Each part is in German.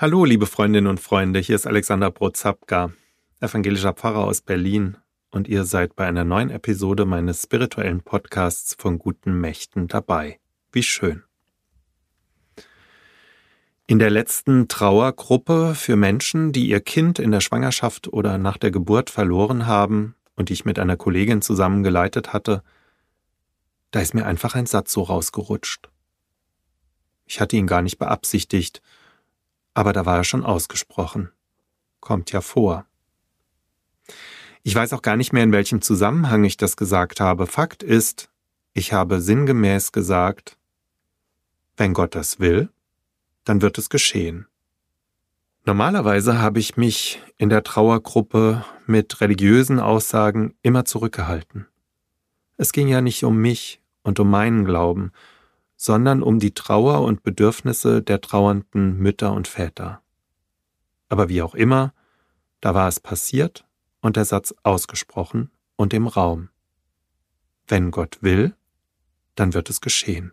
Hallo, liebe Freundinnen und Freunde, hier ist Alexander Brozapka, evangelischer Pfarrer aus Berlin, und ihr seid bei einer neuen Episode meines spirituellen Podcasts von guten Mächten dabei. Wie schön. In der letzten Trauergruppe für Menschen, die ihr Kind in der Schwangerschaft oder nach der Geburt verloren haben und die ich mit einer Kollegin zusammengeleitet hatte, da ist mir einfach ein Satz so rausgerutscht. Ich hatte ihn gar nicht beabsichtigt, aber da war er schon ausgesprochen. Kommt ja vor. Ich weiß auch gar nicht mehr, in welchem Zusammenhang ich das gesagt habe. Fakt ist, ich habe sinngemäß gesagt, wenn Gott das will, dann wird es geschehen. Normalerweise habe ich mich in der Trauergruppe mit religiösen Aussagen immer zurückgehalten. Es ging ja nicht um mich und um meinen Glauben, sondern um die Trauer und Bedürfnisse der trauernden Mütter und Väter. Aber wie auch immer, da war es passiert und der Satz ausgesprochen und im Raum. Wenn Gott will, dann wird es geschehen.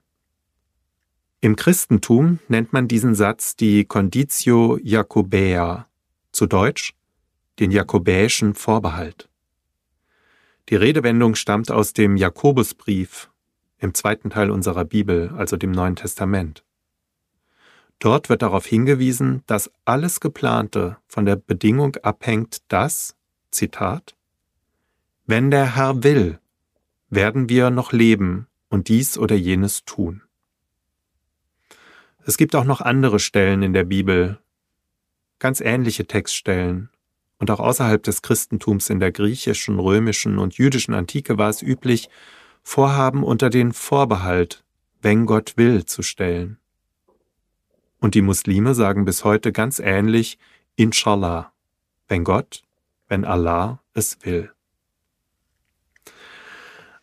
Im Christentum nennt man diesen Satz die Conditio Jacobäa, zu Deutsch den jakobäischen Vorbehalt. Die Redewendung stammt aus dem Jakobusbrief im zweiten Teil unserer Bibel, also dem Neuen Testament. Dort wird darauf hingewiesen, dass alles Geplante von der Bedingung abhängt, dass, Zitat, wenn der Herr will, werden wir noch leben und dies oder jenes tun. Es gibt auch noch andere Stellen in der Bibel, ganz ähnliche Textstellen, und auch außerhalb des Christentums in der griechischen, römischen und jüdischen Antike war es üblich, Vorhaben unter den Vorbehalt, wenn Gott will, zu stellen. Und die Muslime sagen bis heute ganz ähnlich, Inshallah, wenn Gott, wenn Allah es will.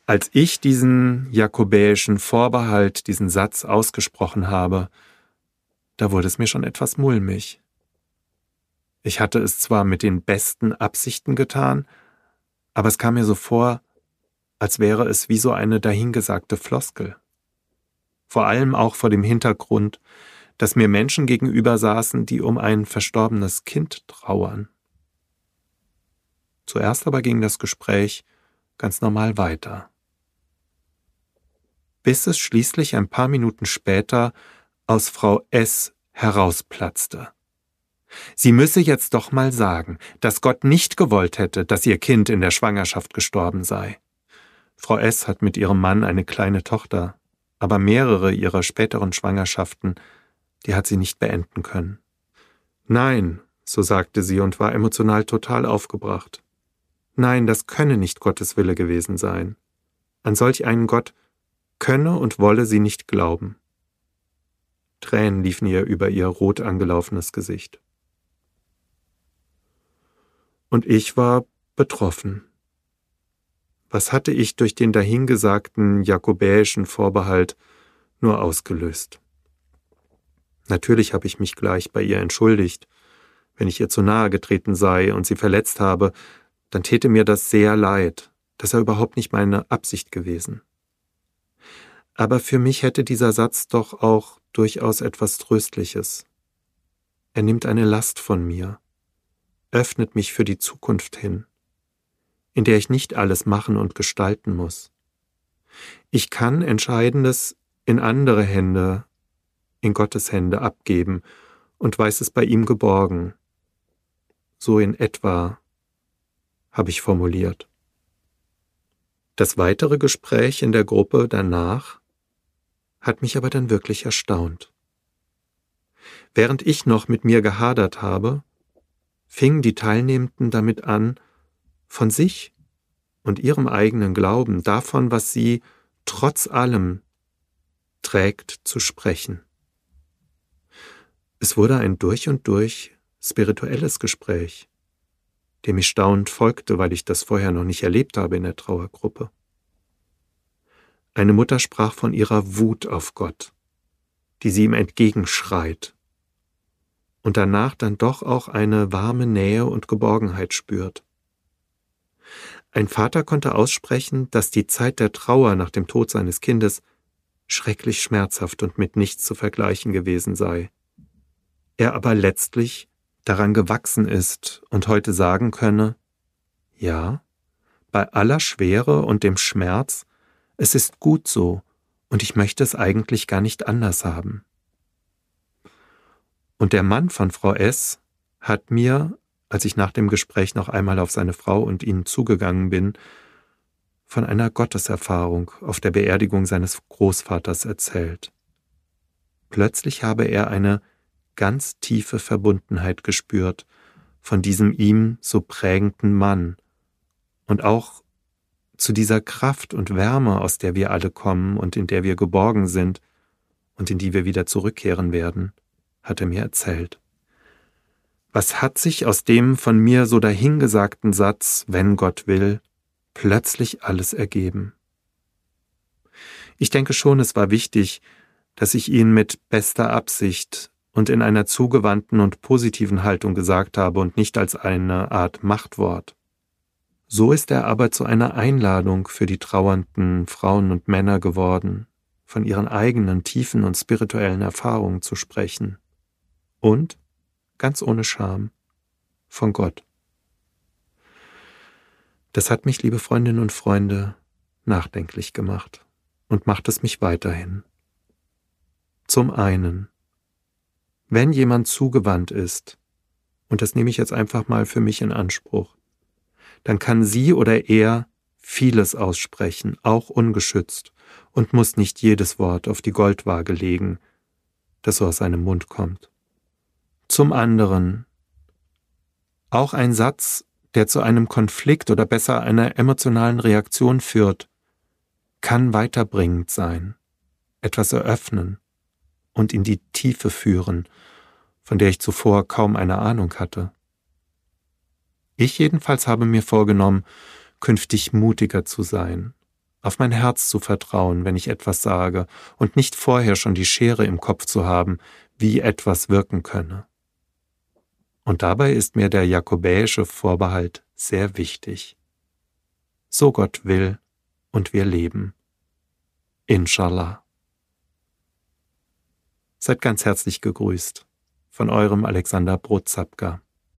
Als ich diesen jakobäischen Vorbehalt, diesen Satz ausgesprochen habe, da wurde es mir schon etwas mulmig. Ich hatte es zwar mit den besten Absichten getan, aber es kam mir so vor, als wäre es wie so eine dahingesagte Floskel. Vor allem auch vor dem Hintergrund, dass mir Menschen gegenüber saßen, die um ein verstorbenes Kind trauern. Zuerst aber ging das Gespräch ganz normal weiter. Bis es schließlich ein paar Minuten später aus Frau S herausplatzte. Sie müsse jetzt doch mal sagen, dass Gott nicht gewollt hätte, dass ihr Kind in der Schwangerschaft gestorben sei. Frau S. hat mit ihrem Mann eine kleine Tochter, aber mehrere ihrer späteren Schwangerschaften, die hat sie nicht beenden können. Nein, so sagte sie und war emotional total aufgebracht. Nein, das könne nicht Gottes Wille gewesen sein. An solch einen Gott könne und wolle sie nicht glauben. Tränen liefen ihr über ihr rot angelaufenes Gesicht. Und ich war betroffen. Was hatte ich durch den dahingesagten jakobäischen Vorbehalt nur ausgelöst? Natürlich habe ich mich gleich bei ihr entschuldigt. Wenn ich ihr zu nahe getreten sei und sie verletzt habe, dann täte mir das sehr leid. Das sei überhaupt nicht meine Absicht gewesen. Aber für mich hätte dieser Satz doch auch durchaus etwas Tröstliches. Er nimmt eine Last von mir, öffnet mich für die Zukunft hin in der ich nicht alles machen und gestalten muss. Ich kann Entscheidendes in andere Hände, in Gottes Hände abgeben und weiß es bei ihm geborgen. So in etwa habe ich formuliert. Das weitere Gespräch in der Gruppe danach hat mich aber dann wirklich erstaunt. Während ich noch mit mir gehadert habe, fingen die Teilnehmenden damit an, von sich und ihrem eigenen Glauben, davon, was sie trotz allem trägt, zu sprechen. Es wurde ein durch und durch spirituelles Gespräch, dem ich staunend folgte, weil ich das vorher noch nicht erlebt habe in der Trauergruppe. Eine Mutter sprach von ihrer Wut auf Gott, die sie ihm entgegenschreit, und danach dann doch auch eine warme Nähe und Geborgenheit spürt. Ein Vater konnte aussprechen, dass die Zeit der Trauer nach dem Tod seines Kindes schrecklich schmerzhaft und mit nichts zu vergleichen gewesen sei. er aber letztlich daran gewachsen ist und heute sagen könne, ja, bei aller Schwere und dem Schmerz, es ist gut so, und ich möchte es eigentlich gar nicht anders haben. Und der Mann von Frau S. hat mir, als ich nach dem Gespräch noch einmal auf seine Frau und ihn zugegangen bin, von einer Gotteserfahrung auf der Beerdigung seines Großvaters erzählt. Plötzlich habe er eine ganz tiefe Verbundenheit gespürt von diesem ihm so prägenden Mann und auch zu dieser Kraft und Wärme, aus der wir alle kommen und in der wir geborgen sind und in die wir wieder zurückkehren werden hat er mir erzählt. Was hat sich aus dem von mir so dahingesagten Satz, wenn Gott will, plötzlich alles ergeben? Ich denke schon, es war wichtig, dass ich ihn mit bester Absicht und in einer zugewandten und positiven Haltung gesagt habe und nicht als eine Art Machtwort. So ist er aber zu einer Einladung für die trauernden Frauen und Männer geworden, von ihren eigenen tiefen und spirituellen Erfahrungen zu sprechen und, ganz ohne Scham, von Gott. Das hat mich, liebe Freundinnen und Freunde, nachdenklich gemacht und macht es mich weiterhin. Zum einen, wenn jemand zugewandt ist, und das nehme ich jetzt einfach mal für mich in Anspruch, dann kann sie oder er vieles aussprechen, auch ungeschützt, und muss nicht jedes Wort auf die Goldwaage legen, das so aus seinem Mund kommt. Zum anderen auch ein Satz, der zu einem Konflikt oder besser einer emotionalen Reaktion führt, kann weiterbringend sein, etwas eröffnen und in die Tiefe führen, von der ich zuvor kaum eine Ahnung hatte. Ich jedenfalls habe mir vorgenommen, künftig mutiger zu sein, auf mein Herz zu vertrauen, wenn ich etwas sage, und nicht vorher schon die Schere im Kopf zu haben, wie etwas wirken könne. Und dabei ist mir der jakobäische Vorbehalt sehr wichtig. So Gott will und wir leben. Inshallah. Seid ganz herzlich gegrüßt von eurem Alexander Brotzapka.